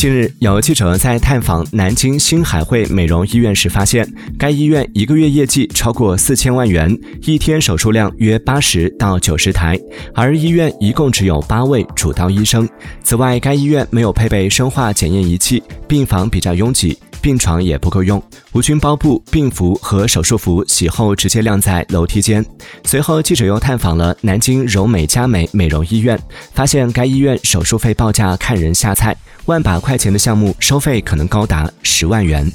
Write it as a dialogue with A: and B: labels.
A: 近日，有记者在探访南京新海汇美容医院时发现，该医院一个月业绩超过四千万元，一天手术量约八十到九十台，而医院一共只有八位主刀医生。此外，该医院没有配备生化检验仪器，病房比较拥挤。病床也不够用，无菌包布、病服和手术服洗后直接晾在楼梯间。随后，记者又探访了南京柔美佳美美容医院，发现该医院手术费报价看人下菜，万把块钱的项目收费可能高达十万元。